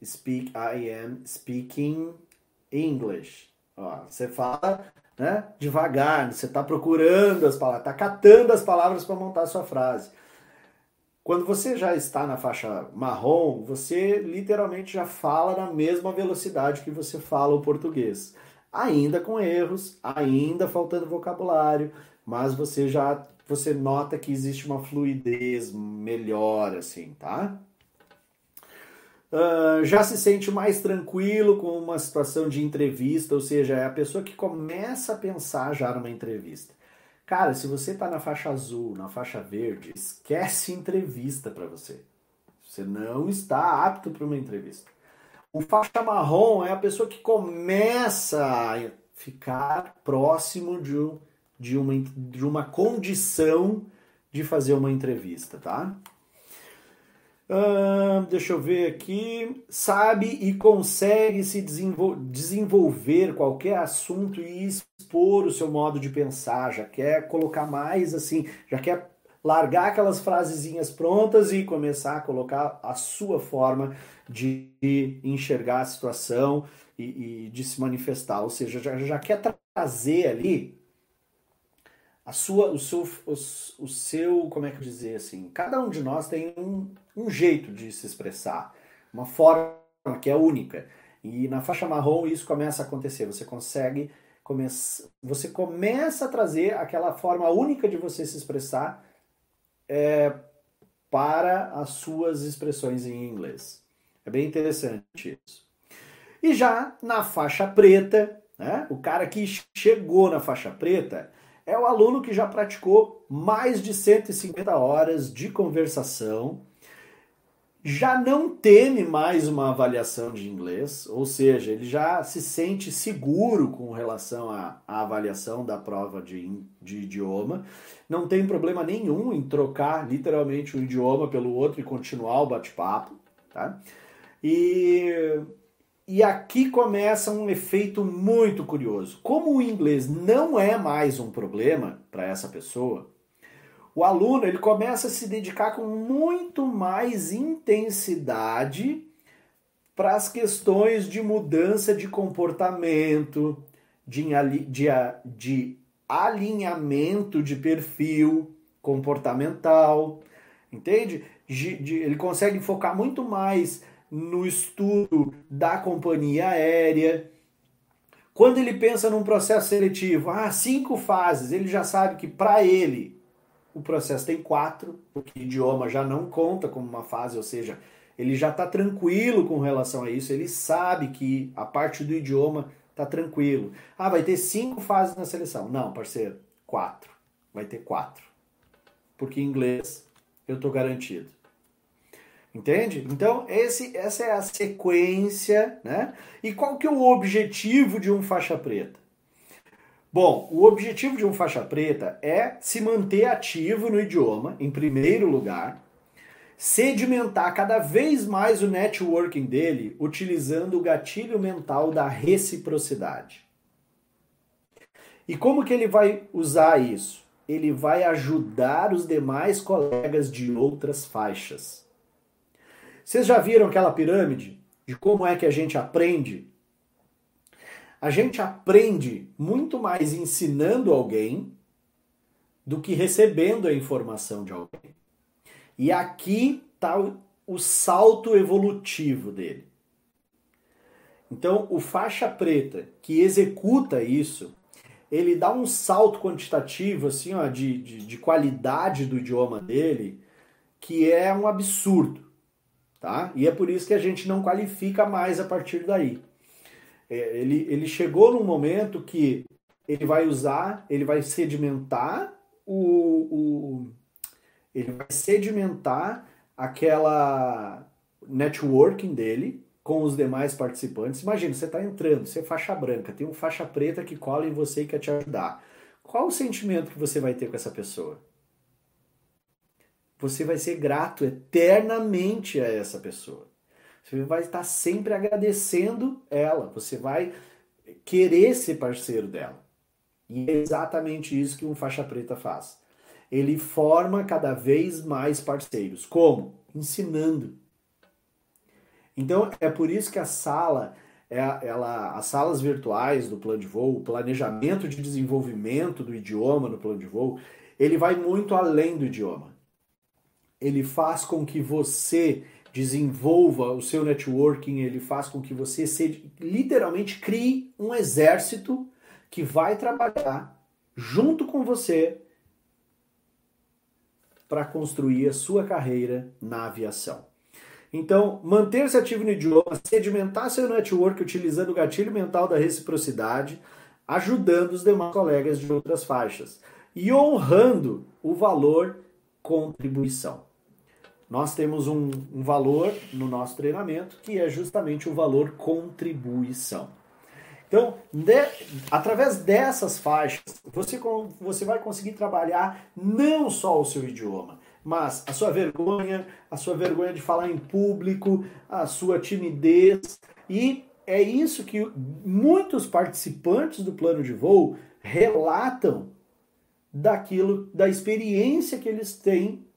speak I am speaking English. Ó, você fala né, devagar, você está procurando as palavras, está catando as palavras para montar a sua frase. Quando você já está na faixa marrom, você literalmente já fala na mesma velocidade que você fala o português. Ainda com erros, ainda faltando vocabulário, mas você já você nota que existe uma fluidez melhor assim, tá? Uh, já se sente mais tranquilo com uma situação de entrevista, ou seja, é a pessoa que começa a pensar já numa entrevista. Cara, se você está na faixa azul, na faixa verde, esquece entrevista para você. Você não está apto para uma entrevista. O faixa marrom é a pessoa que começa a ficar próximo de, de, uma, de uma condição de fazer uma entrevista, tá? deixa eu ver aqui. Sabe e consegue se desenvolver qualquer assunto e expor o seu modo de pensar. Já quer colocar mais assim, já quer largar aquelas frasezinhas prontas e começar a colocar a sua forma de enxergar a situação e, e de se manifestar. Ou seja, já, já quer trazer ali a sua, o seu, o, o seu, como é que dizer assim, cada um de nós tem um, um jeito de se expressar, uma forma que é única. E na faixa marrom isso começa a acontecer. Você consegue começa, você começa a trazer aquela forma única de você se expressar é, para as suas expressões em inglês. É bem interessante isso. E já na faixa preta, né, o cara que chegou na faixa preta, é o aluno que já praticou mais de 150 horas de conversação, já não teme mais uma avaliação de inglês, ou seja, ele já se sente seguro com relação à, à avaliação da prova de, de idioma, não tem problema nenhum em trocar literalmente um idioma pelo outro e continuar o bate-papo, tá? E e aqui começa um efeito muito curioso. Como o inglês não é mais um problema para essa pessoa, o aluno ele começa a se dedicar com muito mais intensidade para as questões de mudança de comportamento, de, de, de alinhamento de perfil comportamental, entende? De, ele consegue focar muito mais no estudo da companhia aérea. Quando ele pensa num processo seletivo, ah, cinco fases, ele já sabe que para ele o processo tem quatro, porque idioma já não conta como uma fase, ou seja, ele já está tranquilo com relação a isso, ele sabe que a parte do idioma está tranquilo. Ah, vai ter cinco fases na seleção. Não, parceiro, quatro. Vai ter quatro. Porque em inglês eu estou garantido. Entende? Então, esse, essa é a sequência, né? E qual que é o objetivo de um faixa preta? Bom, o objetivo de um faixa preta é se manter ativo no idioma, em primeiro lugar, sedimentar cada vez mais o networking dele utilizando o gatilho mental da reciprocidade. E como que ele vai usar isso? Ele vai ajudar os demais colegas de outras faixas. Vocês já viram aquela pirâmide de como é que a gente aprende? A gente aprende muito mais ensinando alguém do que recebendo a informação de alguém. E aqui está o, salto evolutivo dele. Então, o faixa preta que executa isso, ele dá um salto quantitativo assim, ó, de, de, de qualidade do idioma dele, que é um absurdo tá? E é por isso que a gente não qualifica mais a partir daí. É, ele, ele chegou num momento que ele vai usar, ele vai sedimentar o, o ele vai sedimentar aquela networking dele com os demais participantes. Imagina, você está entrando, você é faixa branca, tem um faixa preta que cola em você e quer te ajudar. Qual o sentimento que você vai ter com essa pessoa? Você vai ser grato eternamente a essa pessoa. Você vai estar sempre agradecendo ela, você vai querer ser parceiro dela. E é exatamente isso que um faixa preta faz. Ele forma cada vez mais parceiros. Como? Ensinando. Então é por isso que a sala, é, ela, as salas virtuais do plano de voo, o planejamento de desenvolvimento do idioma no plano de voo, ele vai muito além do idioma ele faz com que você desenvolva o seu networking, ele faz com que você se, literalmente crie um exército que vai trabalhar junto com você para construir a sua carreira na aviação. Então, manter-se ativo no idioma, sedimentar seu network utilizando o gatilho mental da reciprocidade, ajudando os demais colegas de outras faixas e honrando o valor contribuição nós temos um, um, valor no nosso treinamento que é justamente o valor contribuição. Então, de, através dessas faixas, você, você vai conseguir trabalhar não só o seu idioma, mas a sua vergonha, a sua vergonha de falar em público, a sua timidez. E é isso que muitos participantes do plano de voo relatam daquilo, da experiência que eles têm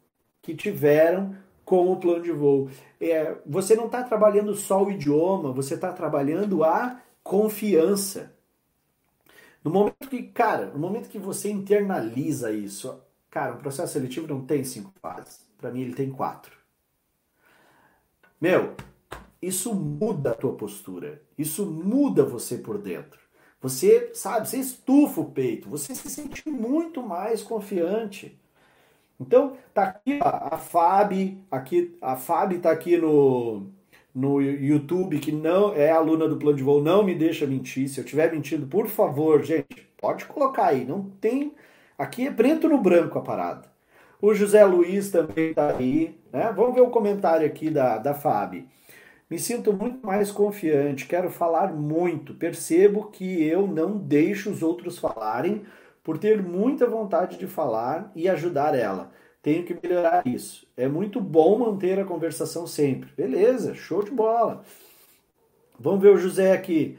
que tiveram com o plano de voo. É, você não está trabalhando só o idioma, você está trabalhando a confiança. No momento que, cara, no momento que você internaliza isso, cara, o processo seletivo não tem cinco fases. Para mim, ele tem quatro. Meu, isso muda a tua postura. Isso muda você por dentro. Você, sabe, você estufa o peito, você se sente muito mais confiante. Então, tá aqui a Fábio, aqui, a Fábio tá aqui no, no YouTube, que não é aluna do plano de voo, não me deixa mentir. Se eu estiver mentindo, por favor, gente, pode colocar aí. Não tem. Aqui é preto no branco a parada. O José Luiz também tá aí. Né? Vamos ver o comentário aqui da, da Fábio. Me sinto muito mais confiante, quero falar muito. Percebo que eu não deixo os outros falarem por ter muita vontade de falar e ajudar ela. Tenho que melhorar isso. É muito bom manter a conversação sempre. Beleza, show de bola. Vamos ver o José aqui.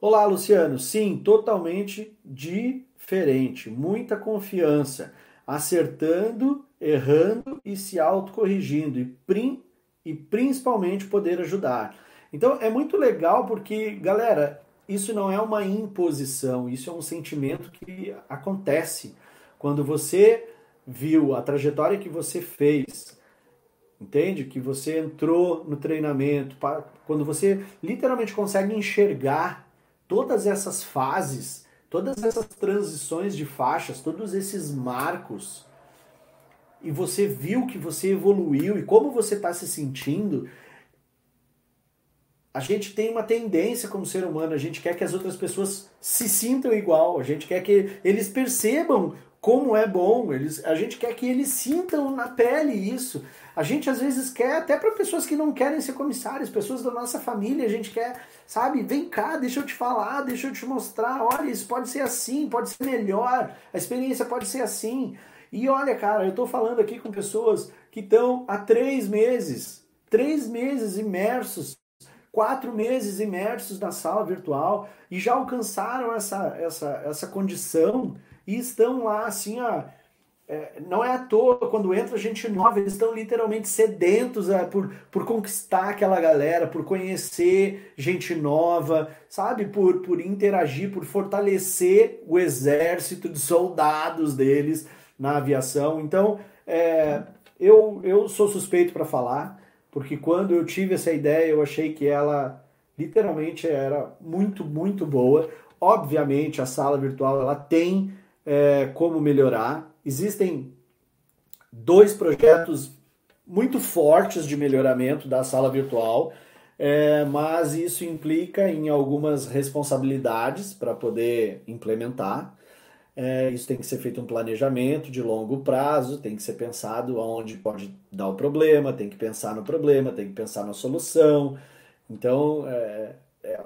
Olá, Luciano. Sim, totalmente diferente. Muita confiança. Acertando, errando e se autocorrigindo. E, prim, e principalmente poder ajudar. Então é muito legal porque, galera, isso não é uma imposição, isso é um sentimento que acontece quando você viu a trajetória que você fez, entende? Que você entrou no treinamento, quando você literalmente consegue enxergar todas essas fases, todas essas transições de faixas, todos esses marcos, e você viu que você evoluiu e como você está se sentindo, a gente tem uma tendência como ser humano, a gente quer que as outras pessoas se sintam igual, a gente quer que eles percebam como é bom, eles, a gente quer que eles sintam na pele isso. A gente às vezes quer, até para pessoas que não querem ser comissários, pessoas da nossa família, a gente quer, sabe, vem cá, deixa eu te falar, deixa eu te mostrar, olha, isso pode ser assim, pode ser melhor, a experiência pode ser assim. E olha, cara, eu estou falando aqui com pessoas que estão há três meses, três meses imersos quatro meses imersos na sala virtual e já alcançaram essa, essa, essa condição e estão lá assim, ó, é, não é à toa quando entra gente nova, eles estão literalmente sedentos é, por, por conquistar aquela galera, por conhecer gente nova, sabe? Por, por interagir, por fortalecer o exército de soldados deles na aviação. Então, é, eu, eu sou suspeito para falar, porque quando eu tive essa ideia, eu achei que ela literalmente era muito, muito boa. Obviamente, a sala virtual ela tem é, como melhorar. Existem dois projetos muito fortes de melhoramento da sala virtual, é, mas isso implica em algumas responsabilidades para poder implementar. É, isso tem que ser feito um planejamento de longo prazo, tem que ser pensado onde pode dar o problema, tem que pensar no problema, tem que pensar na solução. Então, é, é,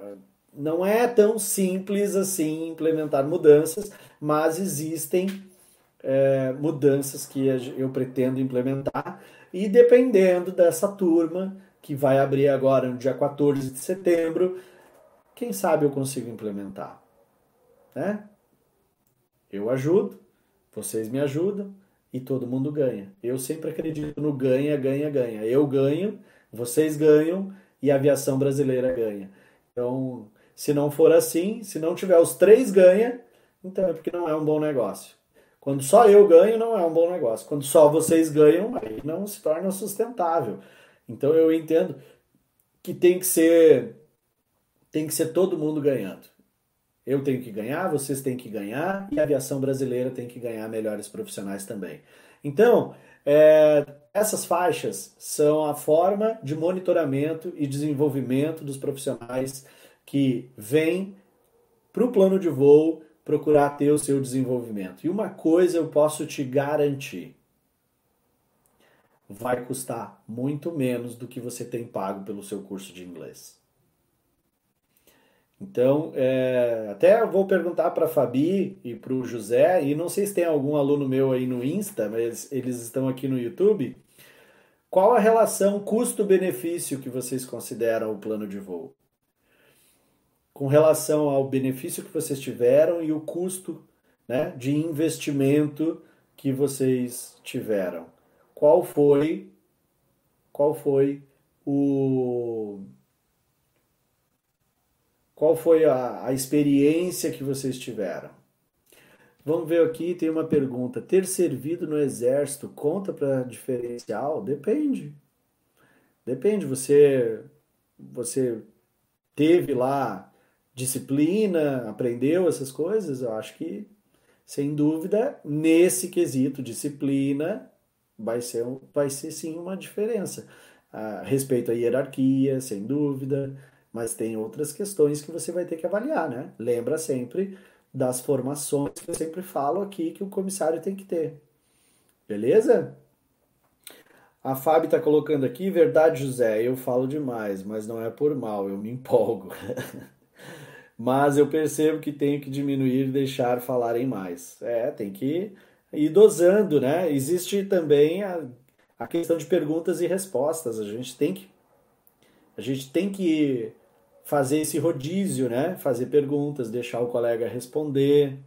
não é tão simples assim implementar mudanças, mas existem é, mudanças que eu pretendo implementar e dependendo dessa turma que vai abrir agora no dia 14 de setembro, quem sabe eu consigo implementar, né? Eu ajudo, vocês me ajudam e todo mundo ganha. Eu sempre acredito no ganha, ganha, ganha. Eu ganho, vocês ganham e a aviação brasileira ganha. Então, se não for assim, se não tiver os três ganha, então é porque não é um bom negócio. Quando só eu ganho, não é um bom negócio. Quando só vocês ganham, aí não se torna sustentável. Então eu entendo que tem que ser tem que ser todo mundo ganhando. Eu tenho que ganhar, vocês têm que ganhar e a aviação brasileira tem que ganhar melhores profissionais também. Então, é, essas faixas são a forma de monitoramento e desenvolvimento dos profissionais que vêm para o plano de voo procurar ter o seu desenvolvimento. E uma coisa eu posso te garantir: vai custar muito menos do que você tem pago pelo seu curso de inglês. Então, é, até vou perguntar para a Fabi e para o José, e não sei se tem algum aluno meu aí no Insta, mas eles estão aqui no YouTube. Qual a relação custo-benefício que vocês consideram o plano de voo? com relação ao benefício que vocês tiveram e o custo né, de investimento que vocês tiveram. Qual foi qual foi o qual foi a, a experiência que vocês tiveram? Vamos ver aqui, tem uma pergunta. Ter servido no exército conta para diferencial? Depende. Depende. Você você teve lá disciplina, aprendeu essas coisas, eu acho que, sem dúvida, nesse quesito, disciplina, vai ser, vai ser sim uma diferença. A respeito à hierarquia, sem dúvida, mas tem outras questões que você vai ter que avaliar, né? Lembra sempre das formações que eu sempre falo aqui que o comissário tem que ter. Beleza? A Fábio está colocando aqui, verdade, José, eu falo demais, mas não é por mal, eu me empolgo. mas eu percebo que tenho que diminuir e deixar falarem mais. É, tem que ir dosando, né? Existe também a, a questão de perguntas e respostas. A gente tem que a gente tem que fazer esse rodízio, né? Fazer perguntas, deixar o colega responder.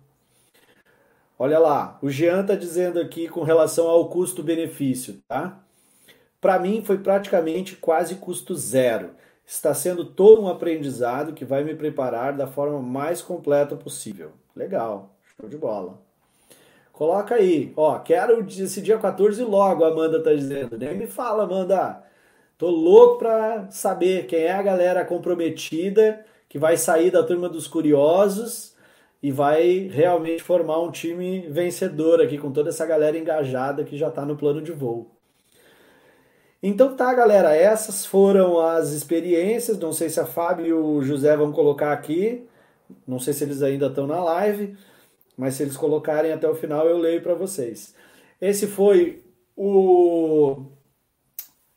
Olha lá, o Jean está dizendo aqui com relação ao custo-benefício, tá? Para mim foi praticamente quase custo zero. Está sendo todo um aprendizado que vai me preparar da forma mais completa possível. Legal, show de bola. Coloca aí, ó, quero esse dia 14 logo, a Amanda tá dizendo. Nem me fala, Amanda. Tô louco para saber quem é a galera comprometida que vai sair da turma dos curiosos e vai realmente formar um time vencedor aqui com toda essa galera engajada que já está no plano de voo. Então tá, galera, essas foram as experiências. Não sei se a Fábio e o José vão colocar aqui. Não sei se eles ainda estão na live, mas se eles colocarem até o final eu leio para vocês. Esse foi o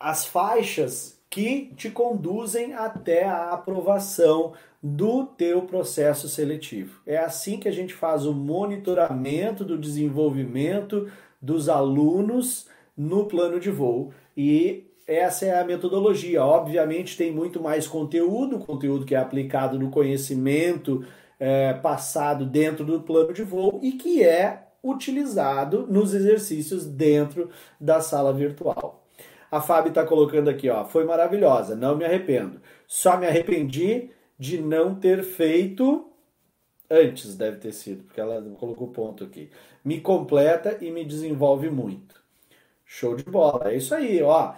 as faixas que te conduzem até a aprovação do teu processo seletivo. É assim que a gente faz o monitoramento do desenvolvimento dos alunos no plano de voo e essa é a metodologia. Obviamente tem muito mais conteúdo, conteúdo que é aplicado no conhecimento é, passado dentro do plano de voo e que é utilizado nos exercícios dentro da sala virtual. A Fábio está colocando aqui, ó, foi maravilhosa, não me arrependo. Só me arrependi de não ter feito antes, deve ter sido, porque ela colocou ponto aqui. Me completa e me desenvolve muito. Show de bola, é isso aí, ó.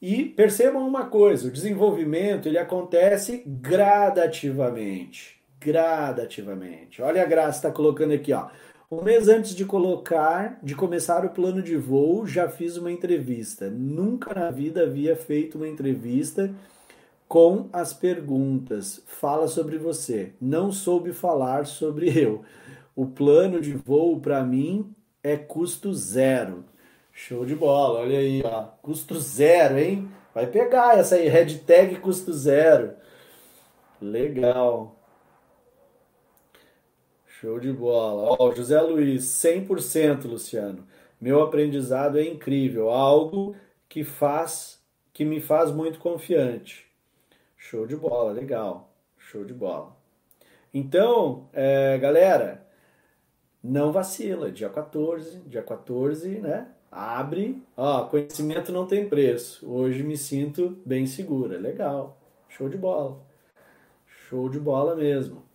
E percebam uma coisa, o desenvolvimento ele acontece gradativamente, gradativamente. Olha a Graça está colocando aqui, ó. Um mês antes de colocar, de começar o plano de voo, já fiz uma entrevista. Nunca na vida havia feito uma entrevista com as perguntas. Fala sobre você. Não soube falar sobre eu. O plano de voo para mim é custo zero. Show de bola, olha aí, ó. Custo zero, hein? Vai pegar essa aí, hashtag custo zero. Legal. Show de bola. Ó, José Luiz, 100%, Luciano. Meu aprendizado é incrível, algo que faz que me faz muito confiante. Show de bola, legal. Show de bola. Então, é, galera, não vacila. Dia 14, dia 14, né? Abre. Ó, conhecimento não tem preço. Hoje me sinto bem segura. Legal. Show de bola. Show de bola mesmo.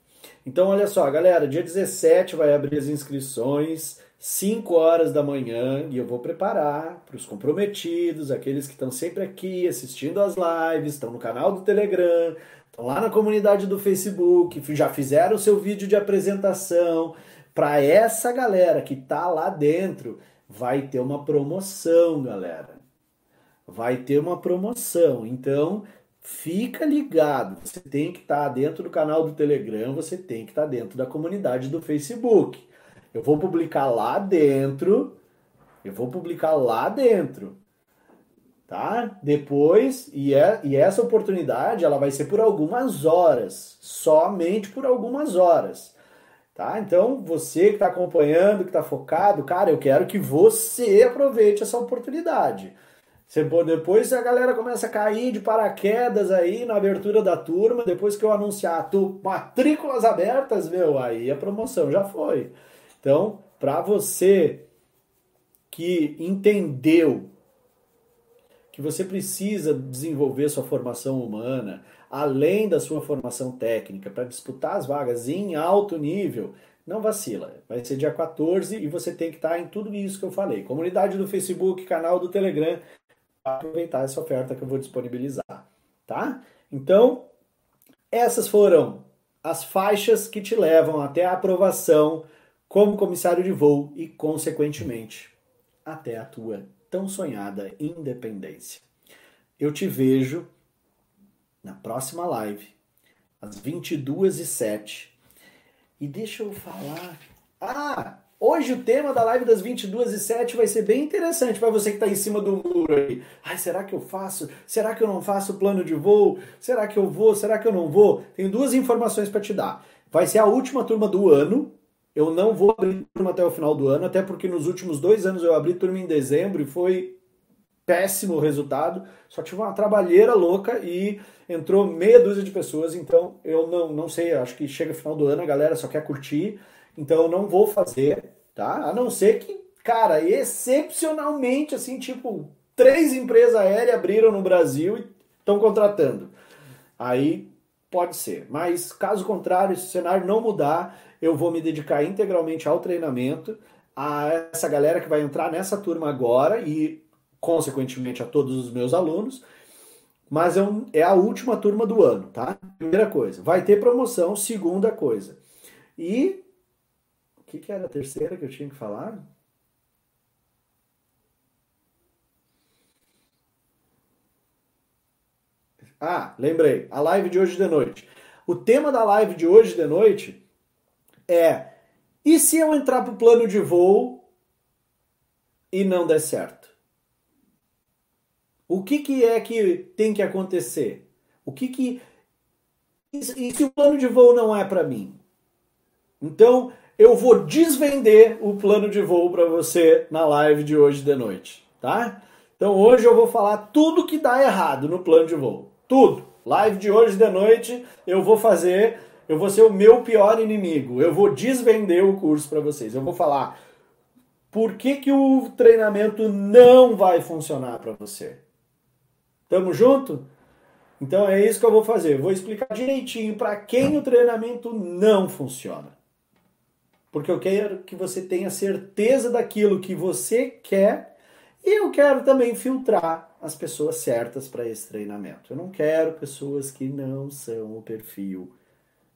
Então, olha só, galera, dia 17 vai abrir as inscrições, 5 horas da manhã, e eu vou preparar para os comprometidos, aqueles que estão sempre aqui assistindo as lives, estão no canal do Telegram, estão lá na comunidade do Facebook, já fizeram o seu vídeo de apresentação. Para essa galera que está lá dentro, vai ter uma promoção, galera. Vai ter uma promoção. Então, Fica ligado, você tem que estar tá dentro do canal do Telegram, você tem que estar tá dentro da comunidade do Facebook. Eu vou publicar lá dentro, eu vou publicar lá dentro, tá? Depois, e, é, e essa oportunidade, ela vai ser por algumas horas, somente por algumas horas, tá? Então, você que está acompanhando, que está focado, cara, eu quero que você aproveite essa oportunidade. Você, depois a galera começa a cair de paraquedas aí na abertura da turma, depois que eu anunciar tu, matrículas abertas, meu, aí a promoção já foi. Então, para você que entendeu que você precisa desenvolver sua formação humana, além da sua formação técnica, para disputar as vagas em alto nível, não vacila. Vai ser dia 14 e você tem que estar em tudo isso que eu falei. Comunidade do Facebook, canal do Telegram aproveitar essa oferta que eu vou disponibilizar, tá? Então, essas foram as faixas que te levam até a aprovação como comissário de voo e, consequentemente, até a tua tão sonhada independência. Eu te vejo na próxima live, às 22h07. E deixa eu falar. Ah! Hoje o tema da live das 22 e 7 vai ser bem interessante para você que está em cima do muro aí. Ai, será que eu faço? Será que eu não faço plano de voo? Será que eu vou? Será que eu não vou? Tenho duas informações para te dar. Vai ser a última turma do ano. Eu não vou abrir turma até o final do ano, até porque nos últimos dois anos eu abri turma em dezembro e foi péssimo resultado, só tive uma trabalheira louca e entrou meia dúzia de pessoas, então eu não, não sei, acho que chega final do ano a galera só quer curtir, então eu não vou fazer, tá? A não ser que, cara, excepcionalmente, assim, tipo, três empresas aéreas abriram no Brasil e estão contratando. Aí pode ser, mas caso contrário, se o cenário não mudar, eu vou me dedicar integralmente ao treinamento, a essa galera que vai entrar nessa turma agora e consequentemente a todos os meus alunos, mas é, um, é a última turma do ano, tá? Primeira coisa. Vai ter promoção, segunda coisa. E que, que era a terceira que eu tinha que falar? Ah, lembrei. A live de hoje de noite. O tema da live de hoje de noite é: e se eu entrar para o plano de voo e não der certo? O que, que é que tem que acontecer? O que que. E se o plano de voo não é para mim? Então, eu vou desvender o plano de voo para você na live de hoje de noite, tá? Então, hoje eu vou falar tudo que dá errado no plano de voo. Tudo. Live de hoje de noite eu vou fazer, eu vou ser o meu pior inimigo. Eu vou desvender o curso para vocês. Eu vou falar por que, que o treinamento não vai funcionar para você. Tamo junto? Então é isso que eu vou fazer. Vou explicar direitinho para quem o treinamento não funciona. Porque eu quero que você tenha certeza daquilo que você quer e eu quero também filtrar as pessoas certas para esse treinamento. Eu não quero pessoas que não são o perfil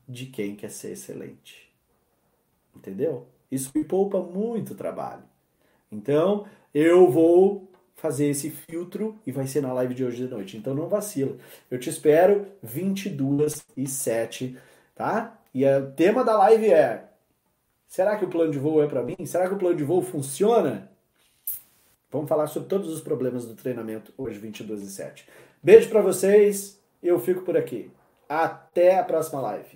de quem quer ser excelente. Entendeu? Isso me poupa muito trabalho. Então, eu vou fazer esse filtro e vai ser na live de hoje de noite. Então não vacila. Eu te espero 22 e 7, tá? E o tema da live é: será que o plano de voo é para mim? Será que o plano de voo funciona? Vamos falar sobre todos os problemas do treinamento hoje 22 e 7. Beijo para vocês. Eu fico por aqui. Até a próxima live.